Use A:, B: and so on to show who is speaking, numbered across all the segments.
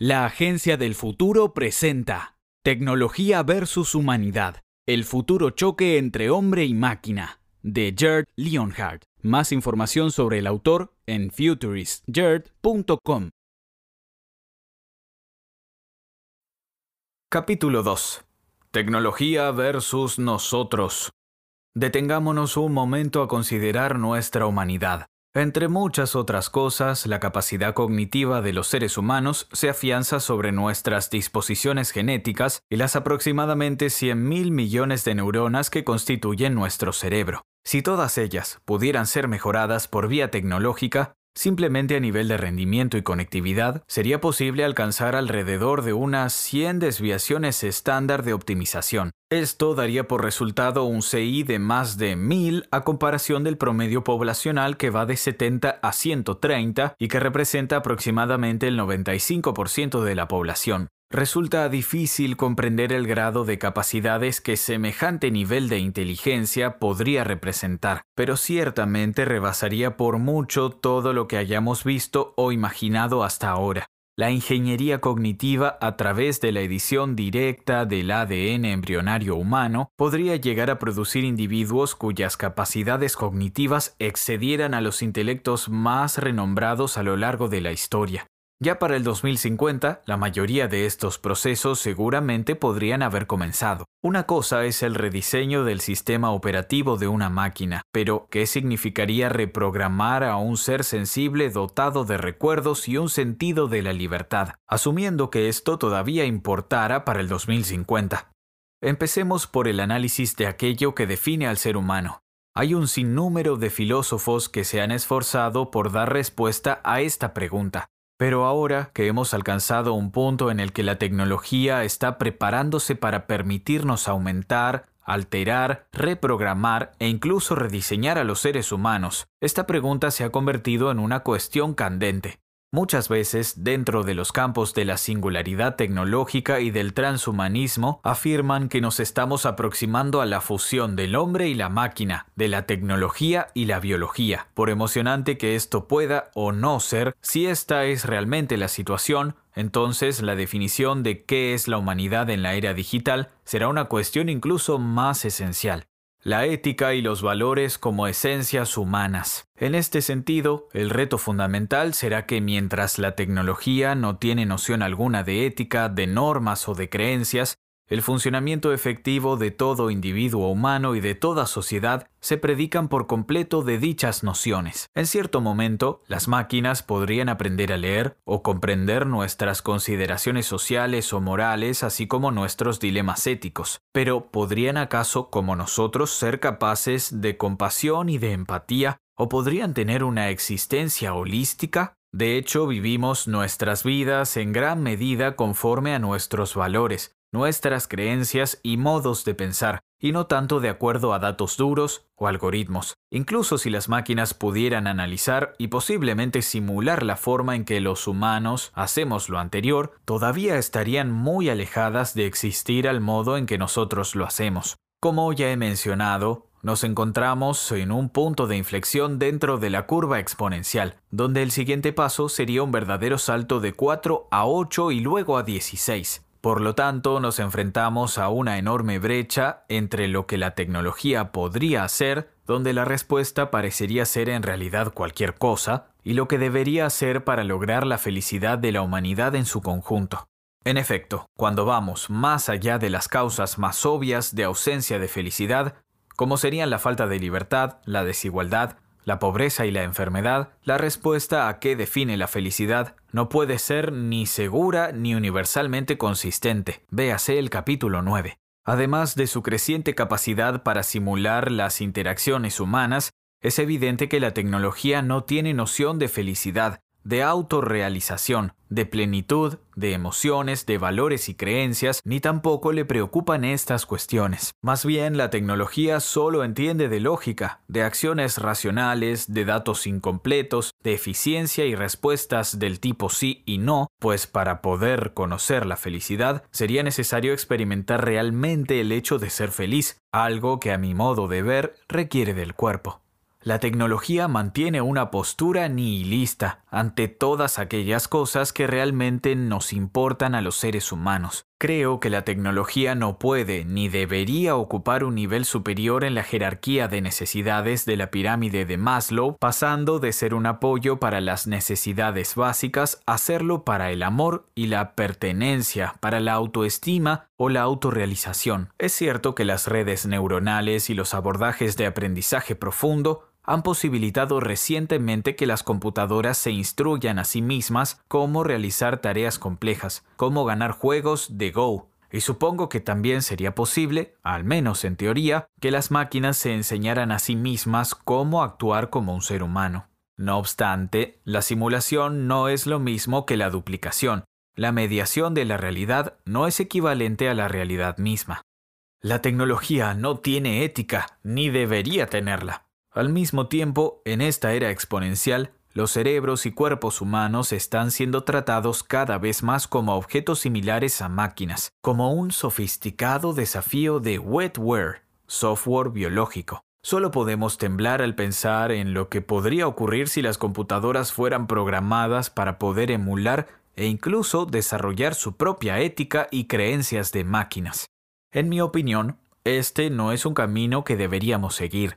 A: La Agencia del Futuro presenta Tecnología versus Humanidad. El futuro choque entre hombre y máquina. De Gerd Leonhardt. Más información sobre el autor en futuristgerd.com. Capítulo 2. Tecnología versus nosotros. Detengámonos un momento a considerar nuestra humanidad. Entre muchas otras cosas, la capacidad cognitiva de los seres humanos se afianza sobre nuestras disposiciones genéticas y las aproximadamente 100.000 millones de neuronas que constituyen nuestro cerebro. Si todas ellas pudieran ser mejoradas por vía tecnológica, Simplemente a nivel de rendimiento y conectividad, sería posible alcanzar alrededor de unas 100 desviaciones estándar de optimización. Esto daría por resultado un CI de más de 1000 a comparación del promedio poblacional que va de 70 a 130 y que representa aproximadamente el 95% de la población. Resulta difícil comprender el grado de capacidades que semejante nivel de inteligencia podría representar, pero ciertamente rebasaría por mucho todo lo que hayamos visto o imaginado hasta ahora. La ingeniería cognitiva a través de la edición directa del ADN embrionario humano podría llegar a producir individuos cuyas capacidades cognitivas excedieran a los intelectos más renombrados a lo largo de la historia. Ya para el 2050, la mayoría de estos procesos seguramente podrían haber comenzado. Una cosa es el rediseño del sistema operativo de una máquina, pero ¿qué significaría reprogramar a un ser sensible dotado de recuerdos y un sentido de la libertad, asumiendo que esto todavía importara para el 2050? Empecemos por el análisis de aquello que define al ser humano. Hay un sinnúmero de filósofos que se han esforzado por dar respuesta a esta pregunta. Pero ahora que hemos alcanzado un punto en el que la tecnología está preparándose para permitirnos aumentar, alterar, reprogramar e incluso rediseñar a los seres humanos, esta pregunta se ha convertido en una cuestión candente. Muchas veces, dentro de los campos de la singularidad tecnológica y del transhumanismo, afirman que nos estamos aproximando a la fusión del hombre y la máquina, de la tecnología y la biología. Por emocionante que esto pueda o no ser, si esta es realmente la situación, entonces la definición de qué es la humanidad en la era digital será una cuestión incluso más esencial la ética y los valores como esencias humanas. En este sentido, el reto fundamental será que mientras la tecnología no tiene noción alguna de ética, de normas o de creencias, el funcionamiento efectivo de todo individuo humano y de toda sociedad se predican por completo de dichas nociones. En cierto momento, las máquinas podrían aprender a leer o comprender nuestras consideraciones sociales o morales, así como nuestros dilemas éticos, pero ¿podrían acaso, como nosotros, ser capaces de compasión y de empatía? ¿O podrían tener una existencia holística? De hecho, vivimos nuestras vidas en gran medida conforme a nuestros valores, nuestras creencias y modos de pensar, y no tanto de acuerdo a datos duros o algoritmos. Incluso si las máquinas pudieran analizar y posiblemente simular la forma en que los humanos hacemos lo anterior, todavía estarían muy alejadas de existir al modo en que nosotros lo hacemos. Como ya he mencionado, nos encontramos en un punto de inflexión dentro de la curva exponencial, donde el siguiente paso sería un verdadero salto de 4 a 8 y luego a 16. Por lo tanto, nos enfrentamos a una enorme brecha entre lo que la tecnología podría hacer, donde la respuesta parecería ser en realidad cualquier cosa, y lo que debería hacer para lograr la felicidad de la humanidad en su conjunto. En efecto, cuando vamos más allá de las causas más obvias de ausencia de felicidad, como serían la falta de libertad, la desigualdad, la pobreza y la enfermedad, la respuesta a qué define la felicidad no puede ser ni segura ni universalmente consistente. Véase el capítulo 9. Además de su creciente capacidad para simular las interacciones humanas, es evidente que la tecnología no tiene noción de felicidad, de autorrealización, de plenitud, de emociones, de valores y creencias, ni tampoco le preocupan estas cuestiones. Más bien, la tecnología solo entiende de lógica, de acciones racionales, de datos incompletos, de eficiencia y respuestas del tipo sí y no, pues para poder conocer la felicidad sería necesario experimentar realmente el hecho de ser feliz, algo que a mi modo de ver requiere del cuerpo. La tecnología mantiene una postura nihilista ante todas aquellas cosas que realmente nos importan a los seres humanos. Creo que la tecnología no puede ni debería ocupar un nivel superior en la jerarquía de necesidades de la pirámide de Maslow, pasando de ser un apoyo para las necesidades básicas a serlo para el amor y la pertenencia, para la autoestima o la autorrealización. Es cierto que las redes neuronales y los abordajes de aprendizaje profundo han posibilitado recientemente que las computadoras se instruyan a sí mismas cómo realizar tareas complejas, cómo ganar juegos de Go, y supongo que también sería posible, al menos en teoría, que las máquinas se enseñaran a sí mismas cómo actuar como un ser humano. No obstante, la simulación no es lo mismo que la duplicación. La mediación de la realidad no es equivalente a la realidad misma. La tecnología no tiene ética, ni debería tenerla. Al mismo tiempo, en esta era exponencial, los cerebros y cuerpos humanos están siendo tratados cada vez más como objetos similares a máquinas, como un sofisticado desafío de wetware, software biológico. Solo podemos temblar al pensar en lo que podría ocurrir si las computadoras fueran programadas para poder emular e incluso desarrollar su propia ética y creencias de máquinas. En mi opinión, este no es un camino que deberíamos seguir,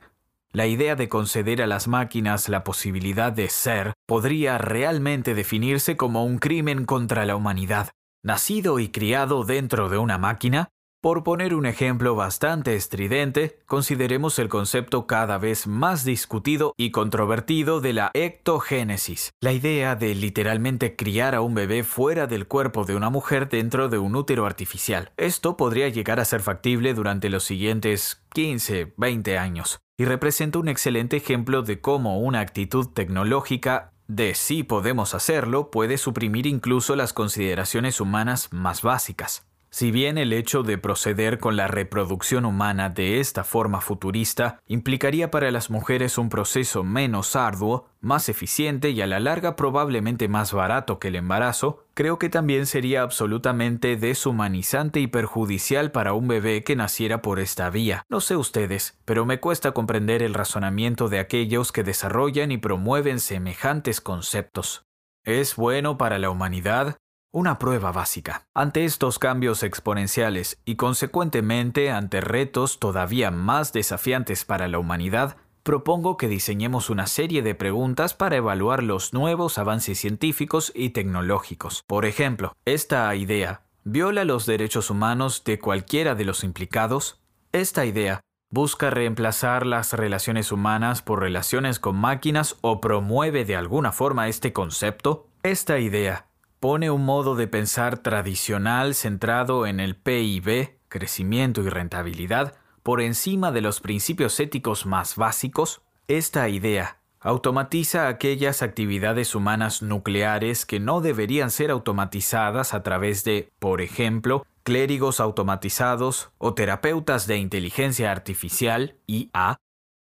A: la idea de conceder a las máquinas la posibilidad de ser podría realmente definirse como un crimen contra la humanidad. Nacido y criado dentro de una máquina, por poner un ejemplo bastante estridente, consideremos el concepto cada vez más discutido y controvertido de la ectogénesis, la idea de literalmente criar a un bebé fuera del cuerpo de una mujer dentro de un útero artificial. Esto podría llegar a ser factible durante los siguientes 15, 20 años y representa un excelente ejemplo de cómo una actitud tecnológica de sí podemos hacerlo puede suprimir incluso las consideraciones humanas más básicas. Si bien el hecho de proceder con la reproducción humana de esta forma futurista implicaría para las mujeres un proceso menos arduo, más eficiente y a la larga probablemente más barato que el embarazo, creo que también sería absolutamente deshumanizante y perjudicial para un bebé que naciera por esta vía. No sé ustedes, pero me cuesta comprender el razonamiento de aquellos que desarrollan y promueven semejantes conceptos. ¿Es bueno para la humanidad? Una prueba básica. Ante estos cambios exponenciales y consecuentemente ante retos todavía más desafiantes para la humanidad, propongo que diseñemos una serie de preguntas para evaluar los nuevos avances científicos y tecnológicos. Por ejemplo, esta idea viola los derechos humanos de cualquiera de los implicados. Esta idea busca reemplazar las relaciones humanas por relaciones con máquinas o promueve de alguna forma este concepto. Esta idea pone un modo de pensar tradicional centrado en el PIB, crecimiento y rentabilidad, por encima de los principios éticos más básicos, esta idea automatiza aquellas actividades humanas nucleares que no deberían ser automatizadas a través de, por ejemplo, clérigos automatizados o terapeutas de inteligencia artificial, IA.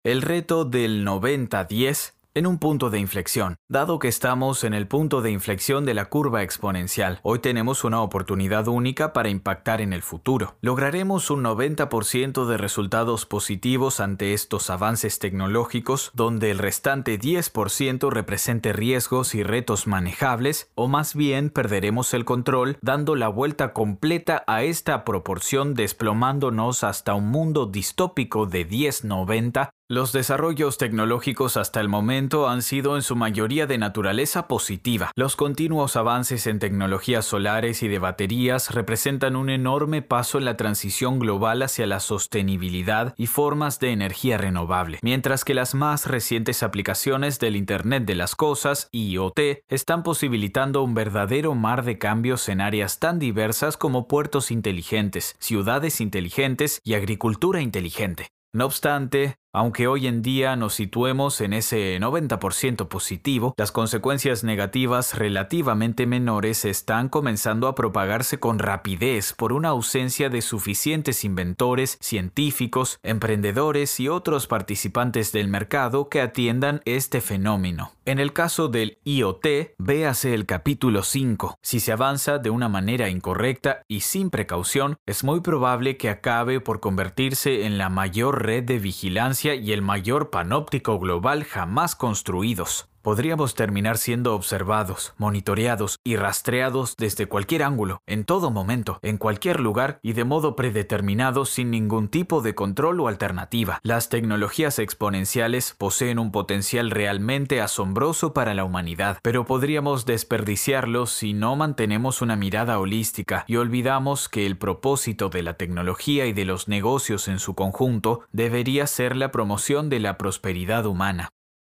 A: El reto del 90-10 en un punto de inflexión. Dado que estamos en el punto de inflexión de la curva exponencial, hoy tenemos una oportunidad única para impactar en el futuro. Lograremos un 90% de resultados positivos ante estos avances tecnológicos, donde el restante 10% represente riesgos y retos manejables, o más bien perderemos el control dando la vuelta completa a esta proporción desplomándonos hasta un mundo distópico de 10-90 los desarrollos tecnológicos hasta el momento han sido en su mayoría de naturaleza positiva. Los continuos avances en tecnologías solares y de baterías representan un enorme paso en la transición global hacia la sostenibilidad y formas de energía renovable, mientras que las más recientes aplicaciones del Internet de las Cosas, IoT, están posibilitando un verdadero mar de cambios en áreas tan diversas como puertos inteligentes, ciudades inteligentes y agricultura inteligente. No obstante, aunque hoy en día nos situemos en ese 90% positivo, las consecuencias negativas relativamente menores están comenzando a propagarse con rapidez por una ausencia de suficientes inventores, científicos, emprendedores y otros participantes del mercado que atiendan este fenómeno. En el caso del IoT, véase el capítulo 5. Si se avanza de una manera incorrecta y sin precaución, es muy probable que acabe por convertirse en la mayor red de vigilancia y el mayor panóptico global jamás construidos. Podríamos terminar siendo observados, monitoreados y rastreados desde cualquier ángulo, en todo momento, en cualquier lugar y de modo predeterminado sin ningún tipo de control o alternativa. Las tecnologías exponenciales poseen un potencial realmente asombroso para la humanidad, pero podríamos desperdiciarlo si no mantenemos una mirada holística y olvidamos que el propósito de la tecnología y de los negocios en su conjunto debería ser la promoción de la prosperidad humana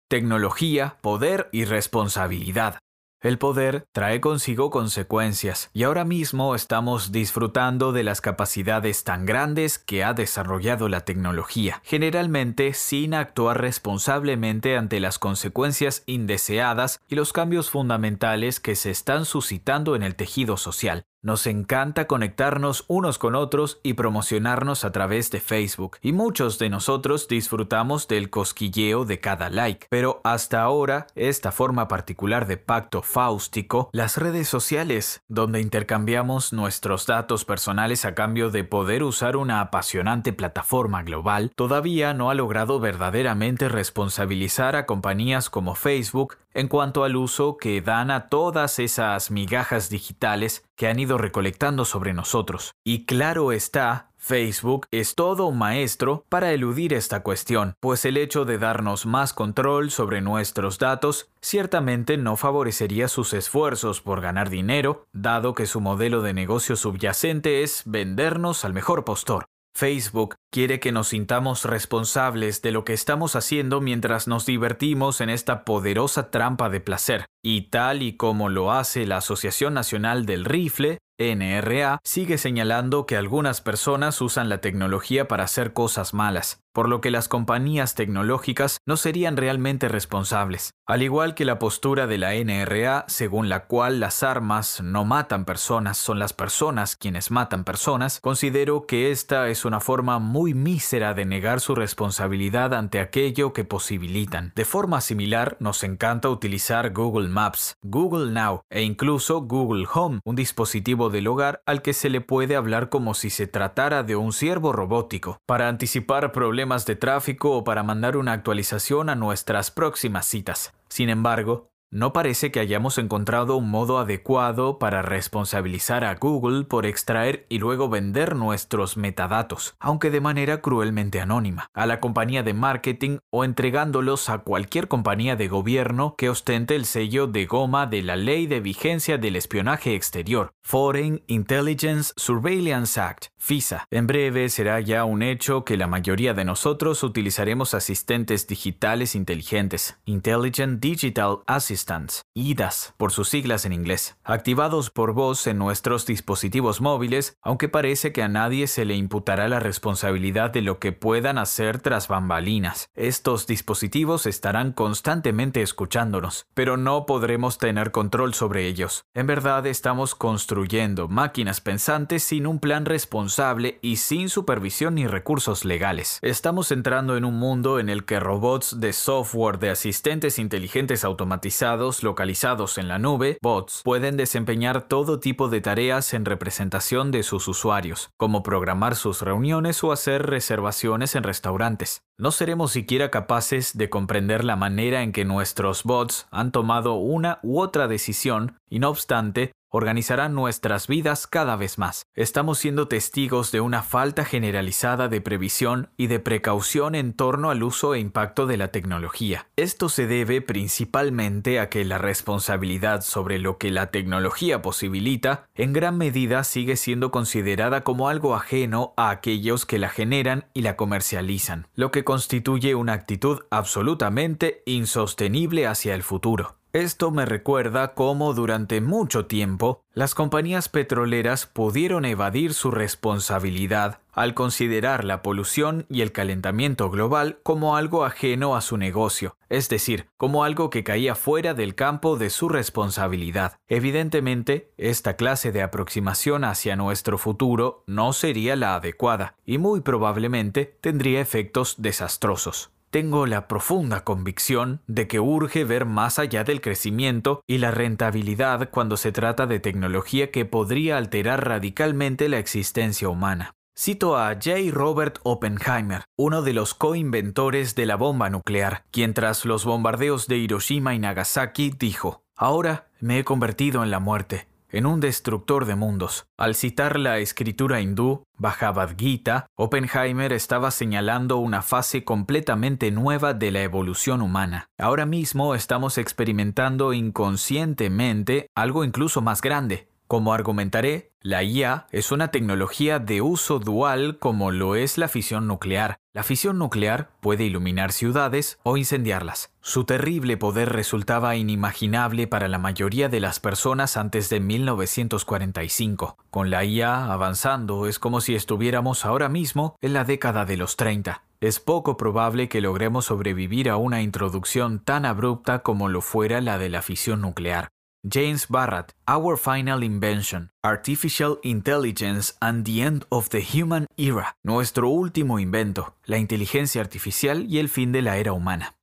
A: tecnología, poder y responsabilidad. El poder trae consigo consecuencias y ahora mismo estamos disfrutando de las capacidades tan grandes que ha desarrollado la tecnología, generalmente sin actuar responsablemente ante las consecuencias indeseadas y los cambios fundamentales que se están suscitando en el tejido social. Nos encanta conectarnos unos con otros y promocionarnos a través de Facebook, y muchos de nosotros disfrutamos del cosquilleo de cada like. Pero hasta ahora, esta forma particular de pacto fáustico, las redes sociales, donde intercambiamos nuestros datos personales a cambio de poder usar una apasionante plataforma global, todavía no ha logrado verdaderamente responsabilizar a compañías como Facebook en cuanto al uso que dan a todas esas migajas digitales que han ido recolectando sobre nosotros. Y claro está, Facebook es todo un maestro para eludir esta cuestión, pues el hecho de darnos más control sobre nuestros datos ciertamente no favorecería sus esfuerzos por ganar dinero, dado que su modelo de negocio subyacente es vendernos al mejor postor. Facebook quiere que nos sintamos responsables de lo que estamos haciendo mientras nos divertimos en esta poderosa trampa de placer, y tal y como lo hace la Asociación Nacional del Rifle, NRA sigue señalando que algunas personas usan la tecnología para hacer cosas malas, por lo que las compañías tecnológicas no serían realmente responsables, al igual que la postura de la NRA según la cual las armas no matan personas, son las personas quienes matan personas, considero que esta es una forma muy mísera de negar su responsabilidad ante aquello que posibilitan. De forma similar, nos encanta utilizar Google Maps, Google Now e incluso Google Home, un dispositivo del hogar al que se le puede hablar como si se tratara de un siervo robótico, para anticipar problemas de tráfico o para mandar una actualización a nuestras próximas citas. Sin embargo, no parece que hayamos encontrado un modo adecuado para responsabilizar a Google por extraer y luego vender nuestros metadatos, aunque de manera cruelmente anónima, a la compañía de marketing o entregándolos a cualquier compañía de gobierno que ostente el sello de goma de la Ley de Vigencia del Espionaje Exterior, Foreign Intelligence Surveillance Act, FISA. En breve será ya un hecho que la mayoría de nosotros utilizaremos asistentes digitales inteligentes, Intelligent Digital IDAS por sus siglas en inglés, activados por voz en nuestros dispositivos móviles, aunque parece que a nadie se le imputará la responsabilidad de lo que puedan hacer tras bambalinas. Estos dispositivos estarán constantemente escuchándonos, pero no podremos tener control sobre ellos. En verdad estamos construyendo máquinas pensantes sin un plan responsable y sin supervisión ni recursos legales. Estamos entrando en un mundo en el que robots de software de asistentes inteligentes automatizados localizados en la nube, bots, pueden desempeñar todo tipo de tareas en representación de sus usuarios, como programar sus reuniones o hacer reservaciones en restaurantes. No seremos siquiera capaces de comprender la manera en que nuestros bots han tomado una u otra decisión y no obstante, organizarán nuestras vidas cada vez más. Estamos siendo testigos de una falta generalizada de previsión y de precaución en torno al uso e impacto de la tecnología. Esto se debe principalmente a que la responsabilidad sobre lo que la tecnología posibilita en gran medida sigue siendo considerada como algo ajeno a aquellos que la generan y la comercializan, lo que constituye una actitud absolutamente insostenible hacia el futuro. Esto me recuerda cómo durante mucho tiempo las compañías petroleras pudieron evadir su responsabilidad al considerar la polución y el calentamiento global como algo ajeno a su negocio, es decir, como algo que caía fuera del campo de su responsabilidad. Evidentemente, esta clase de aproximación hacia nuestro futuro no sería la adecuada y muy probablemente tendría efectos desastrosos. Tengo la profunda convicción de que urge ver más allá del crecimiento y la rentabilidad cuando se trata de tecnología que podría alterar radicalmente la existencia humana. Cito a J. Robert Oppenheimer, uno de los coinventores de la bomba nuclear, quien tras los bombardeos de Hiroshima y Nagasaki dijo, Ahora me he convertido en la muerte, en un destructor de mundos. Al citar la escritura hindú, Bhagavad Gita, Oppenheimer estaba señalando una fase completamente nueva de la evolución humana. Ahora mismo estamos experimentando inconscientemente algo incluso más grande, como argumentaré, la IA es una tecnología de uso dual como lo es la fisión nuclear. La fisión nuclear puede iluminar ciudades o incendiarlas. Su terrible poder resultaba inimaginable para la mayoría de las personas antes de 1945. Con la IA avanzando es como si estuviéramos ahora mismo en la década de los 30. Es poco probable que logremos sobrevivir a una introducción tan abrupta como lo fuera la de la fisión nuclear. James Barrett, Our Final Invention, Artificial Intelligence and the End of the Human Era, nuestro último invento, la inteligencia artificial y el fin de la era humana.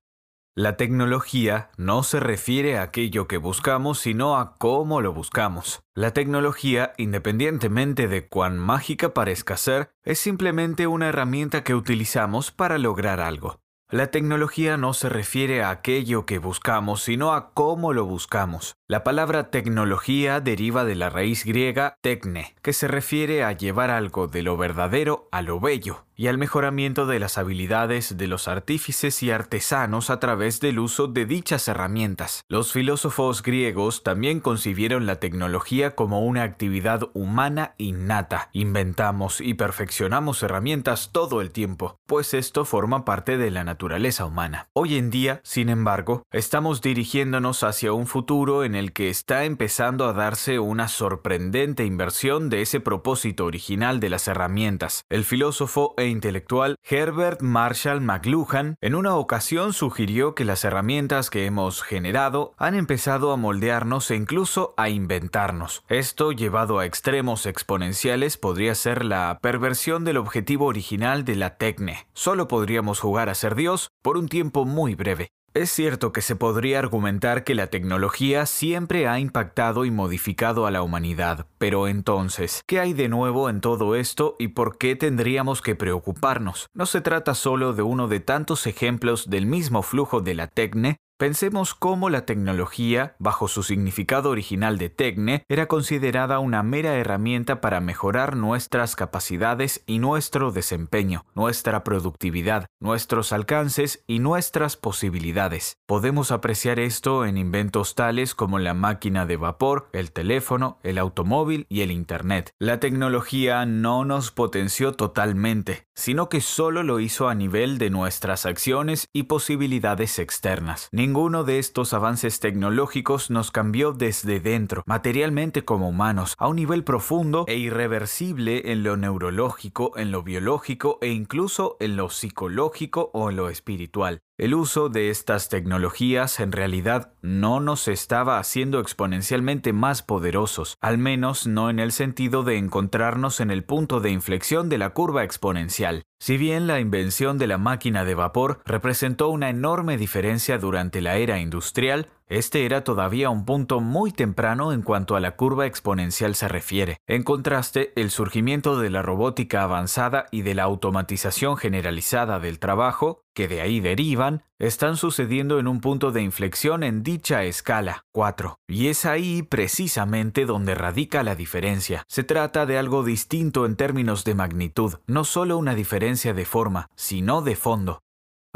A: La tecnología no se refiere a aquello que buscamos, sino a cómo lo buscamos. La tecnología, independientemente de cuán mágica parezca ser, es simplemente una herramienta que utilizamos para lograr algo. La tecnología no se refiere a aquello que buscamos, sino a cómo lo buscamos. La palabra tecnología deriva de la raíz griega tecne, que se refiere a llevar algo de lo verdadero a lo bello y al mejoramiento de las habilidades de los artífices y artesanos a través del uso de dichas herramientas. Los filósofos griegos también concibieron la tecnología como una actividad humana innata. Inventamos y perfeccionamos herramientas todo el tiempo, pues esto forma parte de la naturaleza humana. Hoy en día, sin embargo, estamos dirigiéndonos hacia un futuro en el que está empezando a darse una sorprendente inversión de ese propósito original de las herramientas. El filósofo e intelectual Herbert Marshall McLuhan en una ocasión sugirió que las herramientas que hemos generado han empezado a moldearnos e incluso a inventarnos. Esto llevado a extremos exponenciales podría ser la perversión del objetivo original de la tecne. Solo podríamos jugar a ser Dios por un tiempo muy breve. Es cierto que se podría argumentar que la tecnología siempre ha impactado y modificado a la humanidad, pero entonces, ¿qué hay de nuevo en todo esto y por qué tendríamos que preocuparnos? No se trata solo de uno de tantos ejemplos del mismo flujo de la tecne Pensemos cómo la tecnología, bajo su significado original de tecne, era considerada una mera herramienta para mejorar nuestras capacidades y nuestro desempeño, nuestra productividad, nuestros alcances y nuestras posibilidades. Podemos apreciar esto en inventos tales como la máquina de vapor, el teléfono, el automóvil y el Internet. La tecnología no nos potenció totalmente, sino que solo lo hizo a nivel de nuestras acciones y posibilidades externas. Ninguno de estos avances tecnológicos nos cambió desde dentro, materialmente como humanos, a un nivel profundo e irreversible en lo neurológico, en lo biológico e incluso en lo psicológico o en lo espiritual. El uso de estas tecnologías en realidad no nos estaba haciendo exponencialmente más poderosos, al menos no en el sentido de encontrarnos en el punto de inflexión de la curva exponencial. Si bien la invención de la máquina de vapor representó una enorme diferencia durante la era industrial, este era todavía un punto muy temprano en cuanto a la curva exponencial se refiere. En contraste, el surgimiento de la robótica avanzada y de la automatización generalizada del trabajo, que de ahí derivan, están sucediendo en un punto de inflexión en dicha escala 4. Y es ahí precisamente donde radica la diferencia. Se trata de algo distinto en términos de magnitud, no solo una diferencia de forma, sino de fondo.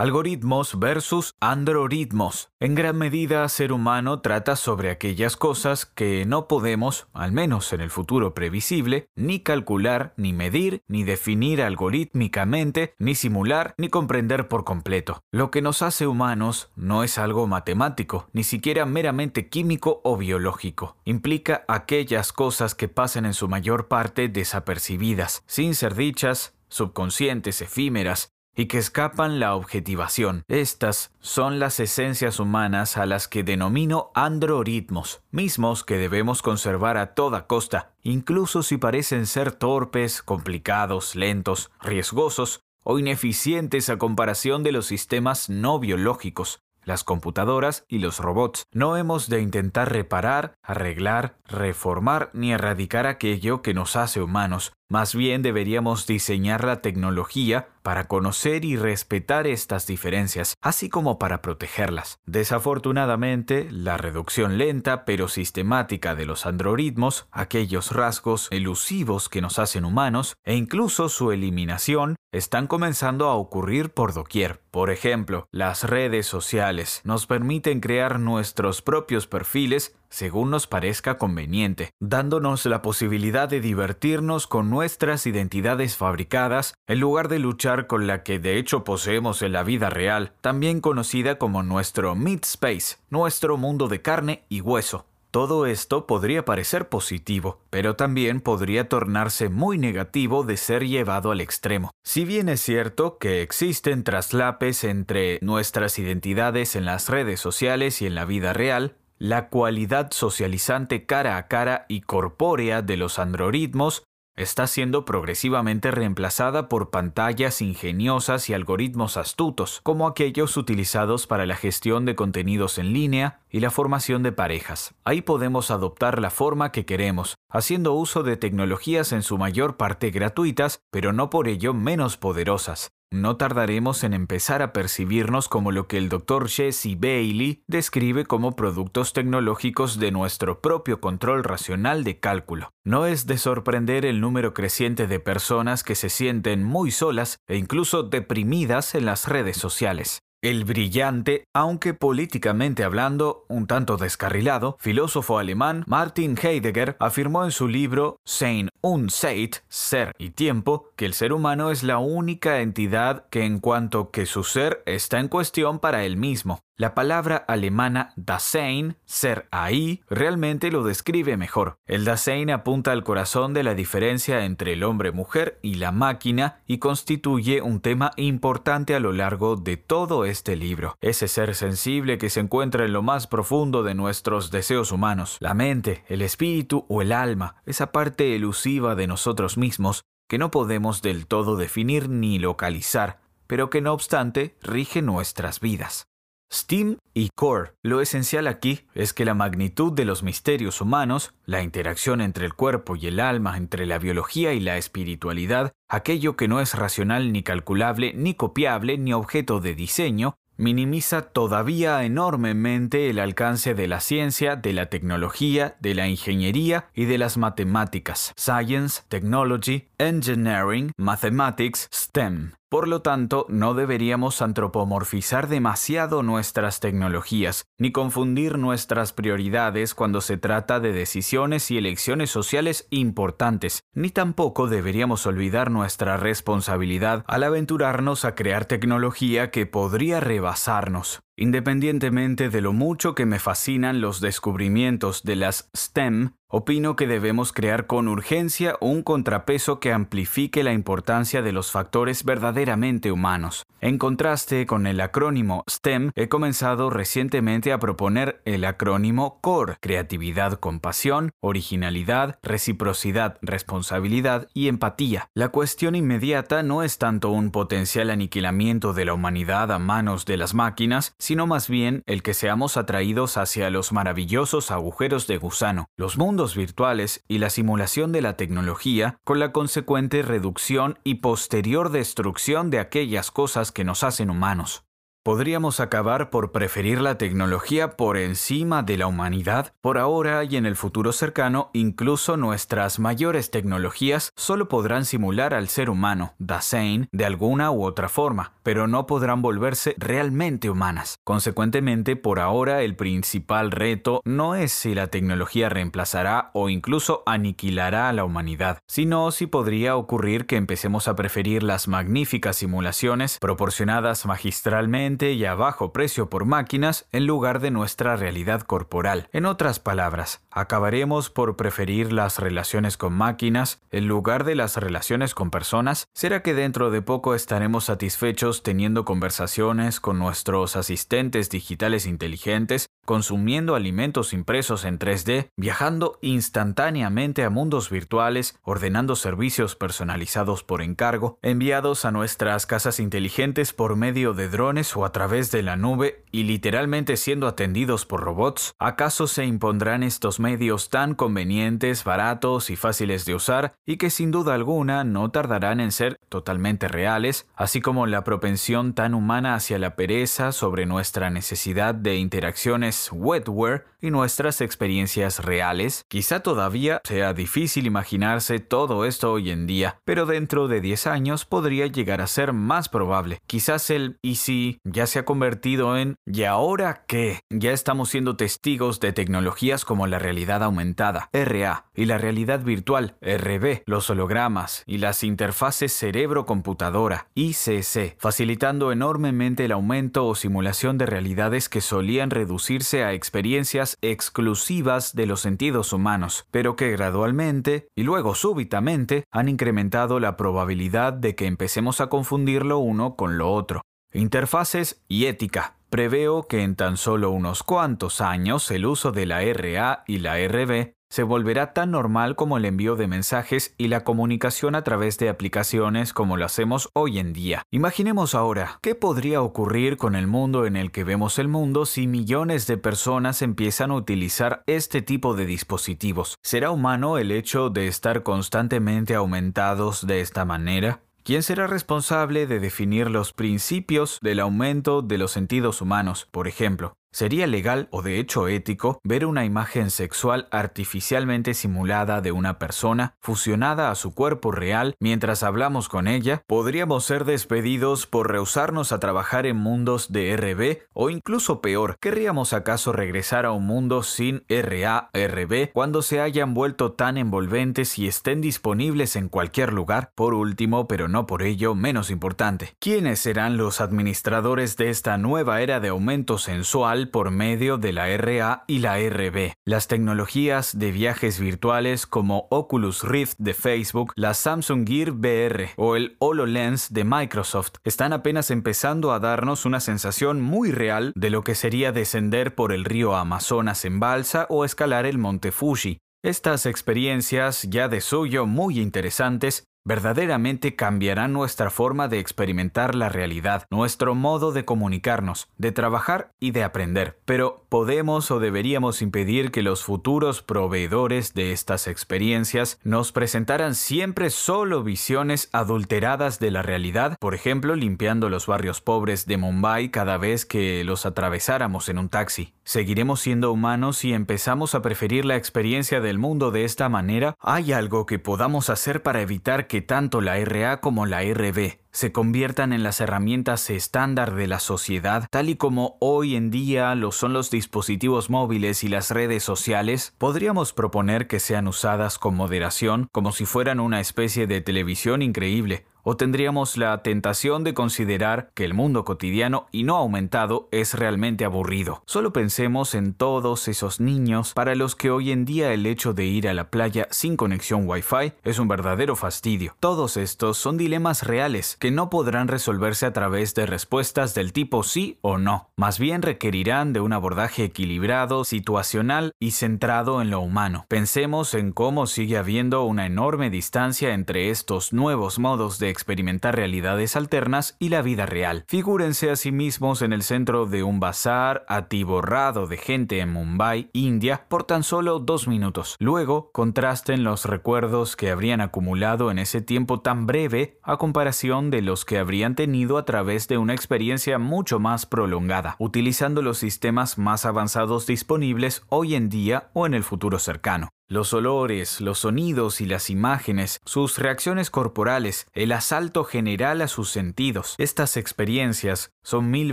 A: Algoritmos versus androritmos. En gran medida, ser humano trata sobre aquellas cosas que no podemos, al menos en el futuro previsible, ni calcular, ni medir, ni definir algorítmicamente, ni simular, ni comprender por completo. Lo que nos hace humanos no es algo matemático, ni siquiera meramente químico o biológico. Implica aquellas cosas que pasan en su mayor parte desapercibidas, sin ser dichas, subconscientes, efímeras, y que escapan la objetivación. Estas son las esencias humanas a las que denomino androritmos, mismos que debemos conservar a toda costa, incluso si parecen ser torpes, complicados, lentos, riesgosos o ineficientes a comparación de los sistemas no biológicos, las computadoras y los robots. No hemos de intentar reparar, arreglar, reformar ni erradicar aquello que nos hace humanos, Más bien deberíamos diseñar la tecnología para conocer y respetar estas diferencias, así como para protegerlas. Desafortunadamente, la reducción lenta pero sistemática de los androritmos, aquellos rasgos elusivos que nos hacen humanos, e incluso su eliminación, están comenzando a ocurrir por doquier. Por ejemplo, las redes sociales nos permiten crear nuestros propios perfiles según nos parezca conveniente, dándonos la posibilidad de divertirnos con nuestras identidades fabricadas en lugar de luchar con la que de hecho poseemos en la vida real, también conocida como nuestro meat space, nuestro mundo de carne y hueso. Todo esto podría parecer positivo, pero también podría tornarse muy negativo de ser llevado al extremo. Si bien es cierto que existen traslapes entre nuestras identidades en las redes sociales y en la vida real, la cualidad socializante cara a cara y corpórea de los androritmos está siendo progresivamente reemplazada por pantallas ingeniosas y algoritmos astutos, como aquellos utilizados para la gestión de contenidos en línea y la formación de parejas. Ahí podemos adoptar la forma que queremos, haciendo uso de tecnologías en su mayor parte gratuitas, pero no por ello menos poderosas. No tardaremos en empezar a percibirnos como lo que el Dr. Jesse Bailey describe como productos tecnológicos de nuestro propio control racional de cálculo. No es de sorprender el número creciente de personas que se sienten muy solas e incluso deprimidas en las redes sociales. El brillante, aunque políticamente hablando un tanto descarrilado, filósofo alemán Martin Heidegger afirmó en su libro Sein und Zeit, Ser y Tiempo, que el ser humano es la única entidad que en cuanto que su ser está en cuestión para él mismo. La palabra alemana Dasein, ser ahí, realmente lo describe mejor. El Dasein apunta al corazón de la diferencia entre el hombre-mujer y la máquina y constituye un tema importante a lo largo de todo este libro. Ese ser sensible que se encuentra en lo más profundo de nuestros deseos humanos, la mente, el espíritu o el alma, esa parte elusiva de nosotros mismos que no podemos del todo definir ni localizar, pero que no obstante rige nuestras vidas. Steam y Core. Lo esencial aquí es que la magnitud de los misterios humanos, la interacción entre el cuerpo y el alma, entre la biología y la espiritualidad, aquello que no es racional ni calculable, ni copiable, ni objeto de diseño, minimiza todavía enormemente el alcance de la ciencia, de la tecnología, de la ingeniería y de las matemáticas. Science, Technology, Engineering, Mathematics, STEM. Por lo tanto, no deberíamos antropomorfizar demasiado nuestras tecnologías, ni confundir nuestras prioridades cuando se trata de decisiones y elecciones sociales importantes, ni tampoco deberíamos olvidar nuestra responsabilidad al aventurarnos a crear tecnología que podría rebasarnos. Independientemente de lo mucho que me fascinan los descubrimientos de las STEM, opino que debemos crear con urgencia un contrapeso que amplifique la importancia de los factores verdaderamente humanos. En contraste con el acrónimo STEM, he comenzado recientemente a proponer el acrónimo CORE, creatividad, compasión, originalidad, reciprocidad, responsabilidad y empatía. La cuestión inmediata no es tanto un potencial aniquilamiento de la humanidad a manos de las máquinas, sino más bien el que seamos atraídos hacia los maravillosos agujeros de gusano, los mundos virtuales y la simulación de la tecnología, con la consecuente reducción y posterior destrucción de aquellas cosas que nos hacen humanos. Podríamos acabar por preferir la tecnología por encima de la humanidad. Por ahora y en el futuro cercano, incluso nuestras mayores tecnologías solo podrán simular al ser humano, Dasein, de alguna u otra forma, pero no podrán volverse realmente humanas. Consecuentemente, por ahora el principal reto no es si la tecnología reemplazará o incluso aniquilará a la humanidad, sino si podría ocurrir que empecemos a preferir las magníficas simulaciones proporcionadas magistralmente y a bajo precio por máquinas en lugar de nuestra realidad corporal. En otras palabras, acabaremos por preferir las relaciones con máquinas en lugar de las relaciones con personas. ¿Será que dentro de poco estaremos satisfechos teniendo conversaciones con nuestros asistentes digitales inteligentes consumiendo alimentos impresos en 3D, viajando instantáneamente a mundos virtuales, ordenando servicios personalizados por encargo, enviados a nuestras casas inteligentes por medio de drones o a través de la nube y literalmente siendo atendidos por robots, ¿acaso se impondrán estos medios tan convenientes, baratos y fáciles de usar y que sin duda alguna no tardarán en ser totalmente reales, así como la propensión tan humana hacia la pereza sobre nuestra necesidad de interacciones wetware y nuestras experiencias reales? Quizá todavía sea difícil imaginarse todo esto hoy en día, pero dentro de 10 años podría llegar a ser más probable. Quizás el y si ya se ha convertido en ¿y ahora qué? Ya estamos siendo testigos de tecnologías como la realidad aumentada, RA, y la realidad virtual, RB, los hologramas y las interfaces cerebro-computadora, ICC, facilitando enormemente el aumento o simulación de realidades que solían reducirse a experiencias exclusivas de los sentidos humanos, pero que gradualmente y luego súbitamente han incrementado la probabilidad de que empecemos a confundir lo uno con lo otro. Interfaces y ética. Preveo que en tan solo unos cuantos años el uso de la RA y la RB se volverá tan normal como el envío de mensajes y la comunicación a través de aplicaciones como lo hacemos hoy en día. Imaginemos ahora, ¿qué podría ocurrir con el mundo en el que vemos el mundo si millones de personas empiezan a utilizar este tipo de dispositivos? ¿Será humano el hecho de estar constantemente aumentados de esta manera? ¿Quién será responsable de definir los principios del aumento de los sentidos humanos, por ejemplo? ¿Sería legal o de hecho ético ver una imagen sexual artificialmente simulada de una persona fusionada a su cuerpo real mientras hablamos con ella? ¿Podríamos ser despedidos por rehusarnos a trabajar en mundos de RB? O incluso peor, ¿querríamos acaso regresar a un mundo sin RA, RB cuando se hayan vuelto tan envolventes y estén disponibles en cualquier lugar? Por último, pero no por ello menos importante, ¿quiénes serán los administradores de esta nueva era de aumento sensual por medio de la RA y la RB. Las tecnologías de viajes virtuales como Oculus Rift de Facebook, la Samsung Gear VR o el HoloLens de Microsoft están apenas empezando a darnos una sensación muy real de lo que sería descender por el río Amazonas en balsa o escalar el monte Fuji. Estas experiencias, ya de suyo muy interesantes, verdaderamente cambiarán nuestra forma de experimentar la realidad, nuestro modo de comunicarnos, de trabajar y de aprender. Pero podemos o deberíamos impedir que los futuros proveedores de estas experiencias nos presentaran siempre solo visiones adulteradas de la realidad, por ejemplo, limpiando los barrios pobres de Mumbai cada vez que los atravesáramos en un taxi. ¿Seguiremos siendo humanos si empezamos a preferir la experiencia del mundo de esta manera? ¿Hay algo que podamos hacer para evitar que tanto la RA como la RB se conviertan en las herramientas estándar de la sociedad, tal y como hoy en día lo son los dispositivos móviles y las redes sociales, podríamos proponer que sean usadas con moderación, como si fueran una especie de televisión increíble, o tendríamos la tentación de considerar que el mundo cotidiano y no aumentado es realmente aburrido. Solo pensemos en todos esos niños para los que hoy en día el hecho de ir a la playa sin conexión Wi-Fi es un verdadero fastidio. Todos estos son dilemas reales que no podrán resolverse a través de respuestas del tipo sí o no. Más bien requerirán de un abordaje equilibrado, situacional y centrado en lo humano. Pensemos en cómo sigue habiendo una enorme distancia entre estos nuevos modos de experimentar realidades alternas y la vida real. Figúrense a sí mismos en el centro de un bazar atiborrado de gente en Mumbai, India, por tan solo dos minutos. Luego, contrasten los recuerdos que habrían acumulado en ese tiempo tan breve a comparación de los que habrían tenido a través de una experiencia mucho más prolongada, utilizando los sistemas más avanzados disponibles hoy en día o en el futuro cercano. Los olores, los sonidos y las imágenes, sus reacciones corporales, el asalto general a sus sentidos. Estas experiencias son mil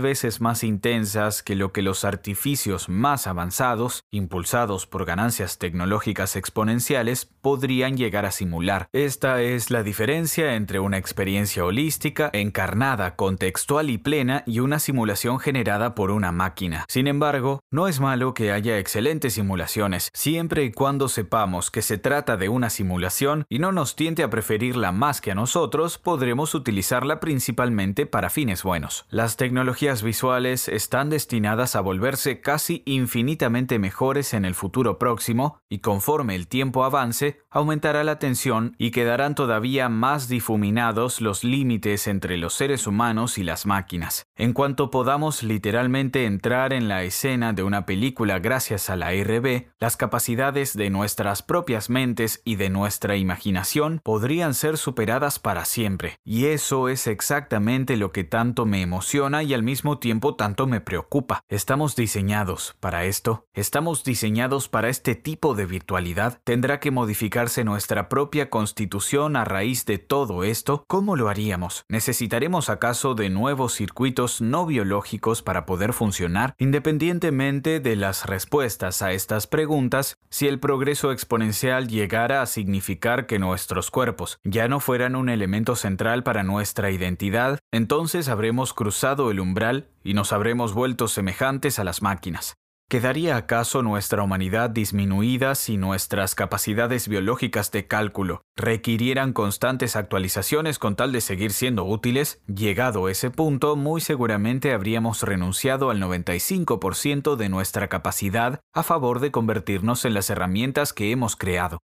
A: veces más intensas que lo que los artificios más avanzados, impulsados por ganancias tecnológicas exponenciales, podrían llegar a simular. Esta es la diferencia entre una experiencia holística, encarnada, contextual y plena y una simulación generada por una máquina. Sin embargo, no es malo que haya excelentes simulaciones, siempre y cuando se sepamos que se trata de una simulación y no nos tiente a preferirla más que a nosotros, podremos utilizarla principalmente para fines buenos. Las tecnologías visuales están destinadas a volverse casi infinitamente mejores en el futuro próximo y conforme el tiempo avance, aumentará la tensión y quedarán todavía más difuminados los límites entre los seres humanos y las máquinas. En cuanto podamos literalmente entrar en la escena de una película gracias a la RB, las capacidades de nuestras propias mentes y de nuestra imaginación podrían ser superadas para siempre. Y eso es exactamente lo que tanto me emociona y al mismo tiempo tanto me preocupa. Estamos diseñados para esto. Estamos diseñados para este tipo de virtualidad. Tendrá que modificarse nuestra propia constitución a raíz de todo esto. ¿Cómo lo haríamos? ¿Necesitaremos acaso de nuevos circuitos no biológicos para poder funcionar? Independientemente de las respuestas a estas preguntas, si el progreso exponencial llegara a significar que nuestros cuerpos ya no fueran un elemento central para nuestra identidad, entonces habremos cruzado el umbral y nos habremos vuelto semejantes a las máquinas. ¿Quedaría acaso nuestra humanidad disminuida si nuestras capacidades biológicas de cálculo requirieran constantes actualizaciones con tal de seguir siendo útiles? Llegado ese punto, muy seguramente habríamos renunciado al 95% de nuestra capacidad a favor de convertirnos en las herramientas que hemos creado.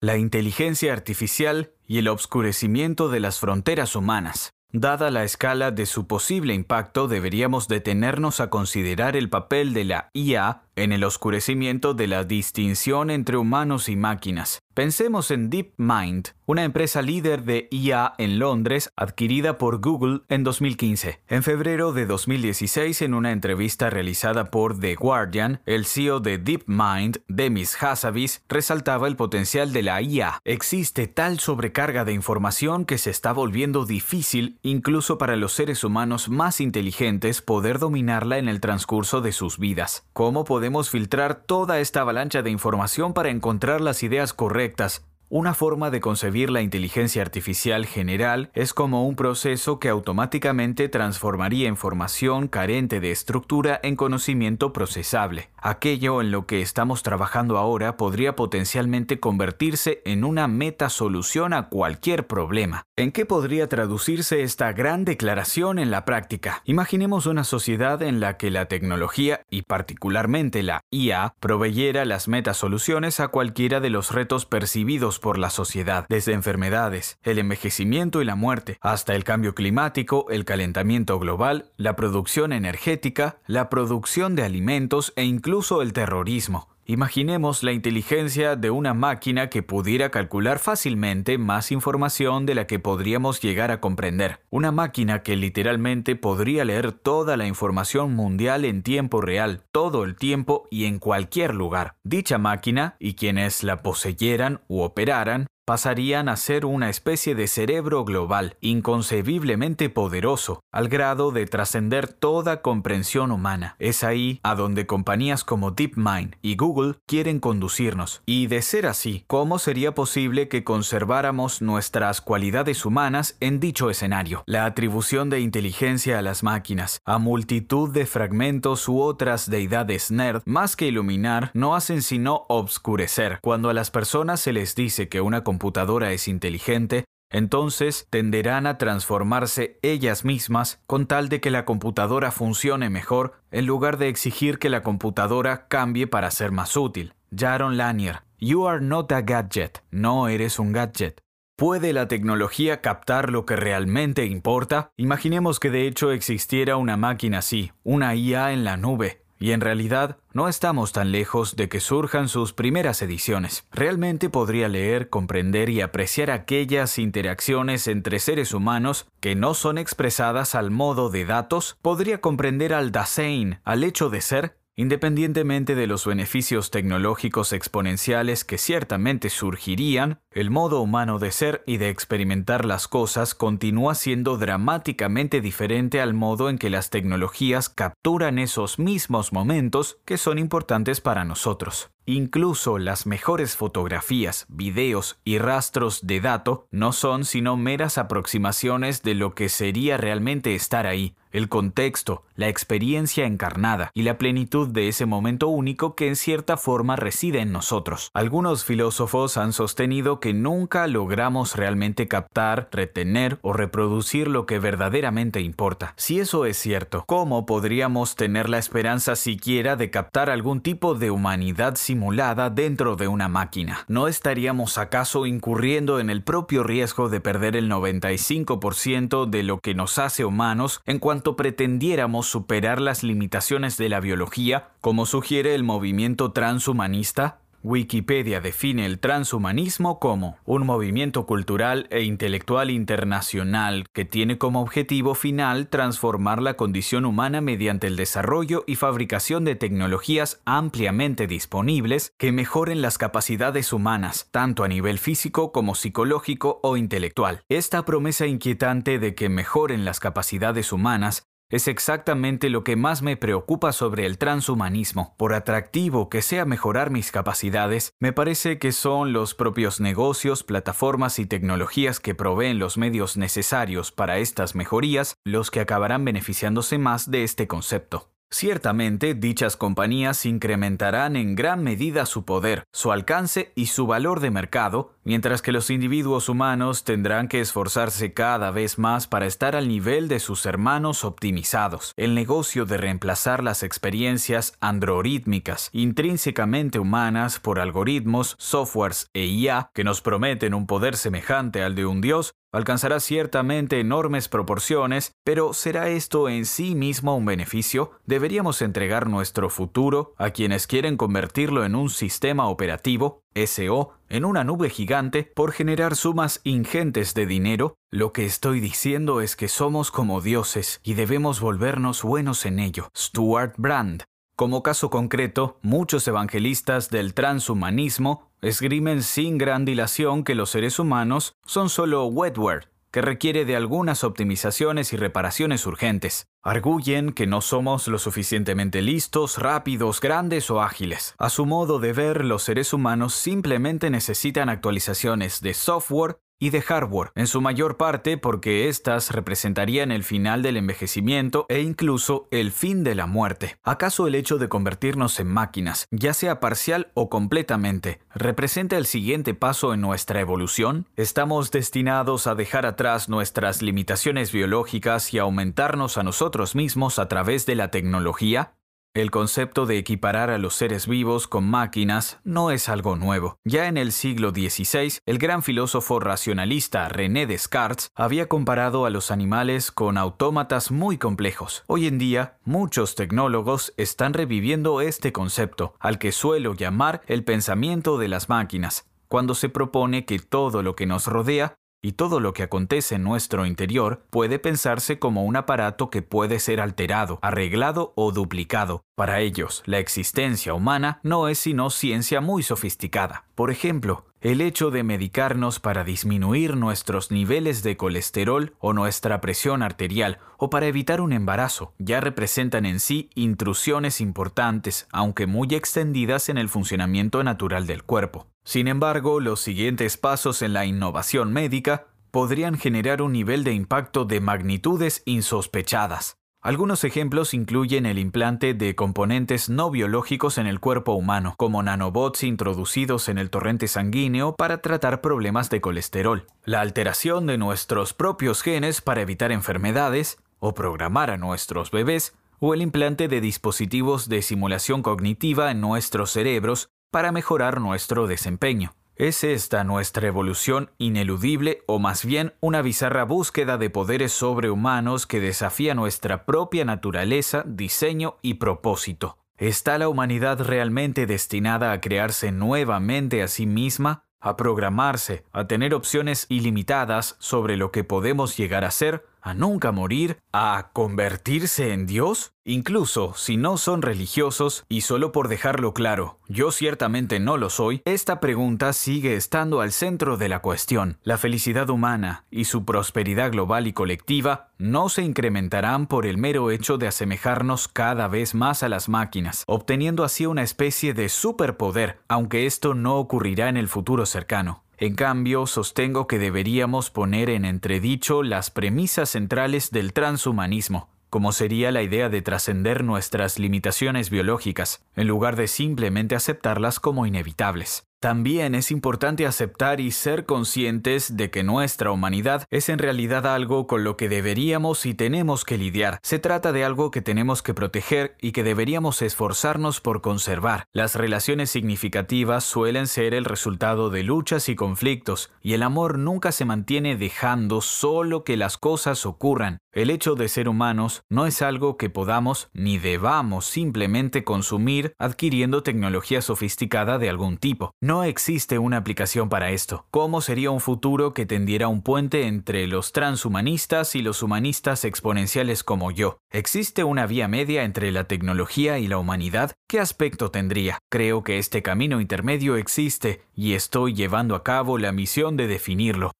A: La inteligencia artificial y el obscurecimiento de las fronteras humanas. Dada la escala de su posible impacto, deberíamos detenernos a considerar el papel de la IA en el oscurecimiento de la distinción entre humanos y máquinas. Pensemos en DeepMind, una empresa líder de IA en Londres adquirida por Google en 2015. En febrero de 2016, en una entrevista realizada por The Guardian, el CEO de DeepMind, Demis Hassabis, resaltaba el potencial de la IA. Existe tal sobrecarga de información que se está volviendo difícil, incluso para los seres humanos más inteligentes, poder dominarla en el transcurso de sus vidas. ¿Cómo podemos filtrar toda esta avalancha de información para encontrar las ideas correctas, una forma de concebir la inteligencia artificial general es como un proceso que automáticamente transformaría información carente de estructura en conocimiento procesable. Aquello en lo que estamos trabajando ahora podría potencialmente convertirse en una meta solución a cualquier problema. ¿En qué podría traducirse esta gran declaración en la práctica? Imaginemos una sociedad en la que la tecnología, y particularmente la IA, proveyera las metasoluciones a cualquiera de los retos percibidos por la sociedad, desde enfermedades, el envejecimiento y la muerte, hasta el cambio climático, el calentamiento global, la producción energética, la producción de alimentos e incluso el terrorismo. Imaginemos la inteligencia de una máquina que pudiera calcular fácilmente más información de la que podríamos llegar a comprender. Una máquina que literalmente podría leer toda la información mundial en tiempo real, todo el tiempo y en cualquier lugar. Dicha máquina, y quienes la poseyeran u operaran, pasarían a ser una especie de cerebro global, inconcebiblemente poderoso, al grado de trascender toda comprensión humana. Es ahí a donde compañías como DeepMind y Google quieren conducirnos. Y de ser así, ¿cómo sería posible que conserváramos nuestras cualidades humanas en dicho escenario? La atribución de inteligencia a las máquinas, a multitud de fragmentos u otras deidades nerd, más que iluminar, no hacen sino obscurecer. Cuando a las personas se les dice que una computadora es inteligente, entonces tenderán a transformarse ellas mismas con tal de que la computadora funcione mejor en lugar de exigir que la computadora cambie para ser más útil. Jaron Lanier, You are not a gadget, no eres un gadget. ¿Puede la tecnología captar lo que realmente importa? Imaginemos que de hecho existiera una máquina así, una IA en la nube, y en realidad no estamos tan lejos de que surjan sus primeras ediciones. Realmente podría leer, comprender y apreciar aquellas interacciones entre seres humanos que no son expresadas al modo de datos, podría comprender al Dasein, al hecho de ser, Independientemente de los beneficios tecnológicos exponenciales que ciertamente surgirían, El modo humano de ser y de experimentar las cosas continúa siendo dramáticamente diferente al modo en que las tecnologías capturan esos mismos momentos que son importantes para nosotros. Incluso las mejores fotografías, videos y rastros de dato no son sino meras aproximaciones de lo que sería realmente estar ahí, el contexto, la experiencia encarnada y la plenitud de ese momento único que en cierta forma reside en nosotros. Algunos filósofos han sostenido que nunca logramos realmente captar, retener o reproducir lo que verdaderamente importa. Si eso es cierto, ¿cómo podríamos tener la esperanza siquiera de captar algún tipo de humanidad simulada dentro de una máquina? ¿No estaríamos acaso incurriendo en el propio riesgo de perder el 95% de lo que nos hace humanos en cuanto pretendiéramos superar las limitaciones de la biología, como sugiere el movimiento transhumanista? Wikipedia define el transhumanismo como un movimiento cultural e intelectual internacional que tiene como objetivo final transformar la condición humana mediante el desarrollo y fabricación de tecnologías ampliamente disponibles que mejoren las capacidades humanas, tanto a nivel físico como psicológico o intelectual. Esta promesa inquietante de que mejoren las capacidades humanas es exactamente lo que más me preocupa sobre el transhumanismo. Por atractivo que sea mejorar mis capacidades, me parece que son los propios negocios, plataformas y tecnologías que proveen los medios necesarios para estas mejorías los que acabarán beneficiándose más de este concepto. Ciertamente, dichas compañías incrementarán en gran medida su poder, su alcance y su valor de mercado, mientras que los individuos humanos tendrán que esforzarse cada vez más para estar al nivel de sus hermanos optimizados. El negocio de reemplazar las experiencias androrítmicas intrínsecamente humanas por algoritmos, softwares e IA que nos prometen un poder semejante al de un dios alcanzará ciertamente enormes proporciones, pero ¿será esto en sí mismo un beneficio? ¿Deberíamos entregar nuestro futuro a quienes quieren convertirlo en un sistema operativo, SO, en una nube gigante, por generar sumas ingentes de dinero? Lo que estoy diciendo es que somos como dioses y debemos volvernos buenos en ello. Stuart Brand. Como caso concreto, muchos evangelistas del transhumanismo esgrimen sin gran dilación que los seres humanos son solo wetware, que requiere de algunas optimizaciones y reparaciones urgentes. Arguyen que no somos lo suficientemente listos, rápidos, grandes o ágiles. A su modo de ver, los seres humanos simplemente necesitan actualizaciones de software y de hardware, en su mayor parte porque éstas representarían el final del envejecimiento e incluso el fin de la muerte. ¿Acaso el hecho de convertirnos en máquinas, ya sea parcial o completamente, representa el siguiente paso en nuestra evolución? ¿Estamos destinados a dejar atrás nuestras limitaciones biológicas y aumentarnos a nosotros mismos a través de la tecnología? El concepto de equiparar a los seres vivos con máquinas no es algo nuevo. Ya en el siglo XVI, el gran filósofo racionalista René Descartes había comparado a los animales con autómatas muy complejos. Hoy en día, muchos tecnólogos están reviviendo este concepto, al que suelo llamar el pensamiento de las máquinas, cuando se propone que todo lo que nos rodea y todo lo que acontece en nuestro interior puede pensarse como un aparato que puede ser alterado, arreglado o duplicado. Para ellos, la existencia humana no es sino ciencia muy sofisticada. Por ejemplo, el hecho de medicarnos para disminuir nuestros niveles de colesterol o nuestra presión arterial o para evitar un embarazo ya representan en sí intrusiones importantes, aunque muy extendidas en el funcionamiento natural del cuerpo. Sin embargo, los siguientes pasos en la innovación médica podrían generar un nivel de impacto de magnitudes insospechadas. Algunos ejemplos incluyen el implante de componentes no biológicos en el cuerpo humano, como nanobots introducidos en el torrente sanguíneo para tratar problemas de colesterol, la alteración de nuestros propios genes para evitar enfermedades, o programar a nuestros bebés, o el implante de dispositivos de simulación cognitiva en nuestros cerebros para mejorar nuestro desempeño. ¿Es esta nuestra evolución ineludible o más bien una bizarra búsqueda de poderes sobrehumanos que desafía nuestra propia naturaleza, diseño y propósito? ¿Está la humanidad realmente destinada a crearse nuevamente a sí misma, a programarse, a tener opciones ilimitadas sobre lo que podemos llegar a ser, a nunca morir, a convertirse en Dios? Incluso si no son religiosos, y solo por dejarlo claro, yo ciertamente no lo soy, esta pregunta sigue estando al centro de la cuestión. La felicidad humana y su prosperidad global y colectiva no se incrementarán por el mero hecho de asemejarnos cada vez más a las máquinas, obteniendo así una especie de superpoder, aunque esto no ocurrirá en el futuro cercano. En cambio, sostengo que deberíamos poner en entredicho las premisas centrales del transhumanismo, como sería la idea de trascender nuestras limitaciones biológicas, en lugar de simplemente aceptarlas como inevitables. También es importante aceptar y ser conscientes de que nuestra humanidad es en realidad algo con lo que deberíamos y tenemos que lidiar. Se trata de algo que tenemos que proteger y que deberíamos esforzarnos por conservar. Las relaciones significativas suelen ser el resultado de luchas y conflictos, y el amor nunca se mantiene dejando solo que las cosas ocurran. El hecho de ser humanos no es algo que podamos ni debamos simplemente consumir adquiriendo tecnología sofisticada de algún tipo. No existe una aplicación para esto. ¿Cómo sería un futuro que tendiera un puente entre los transhumanistas y los humanistas exponenciales como yo? ¿Existe una vía media entre la tecnología y la humanidad? ¿Qué aspecto tendría? Creo que este camino intermedio existe y estoy llevando a cabo la misión de definirlo.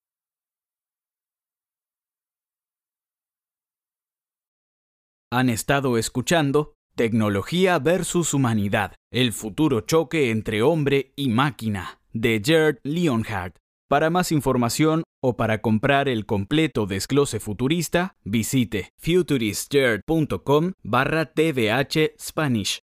A: Han estado escuchando Tecnología versus Humanidad, el futuro choque entre hombre y máquina, de Gerd Leonhardt. Para más información o para comprar el completo desglose futurista, visite futuristgerd.com barra tvh Spanish.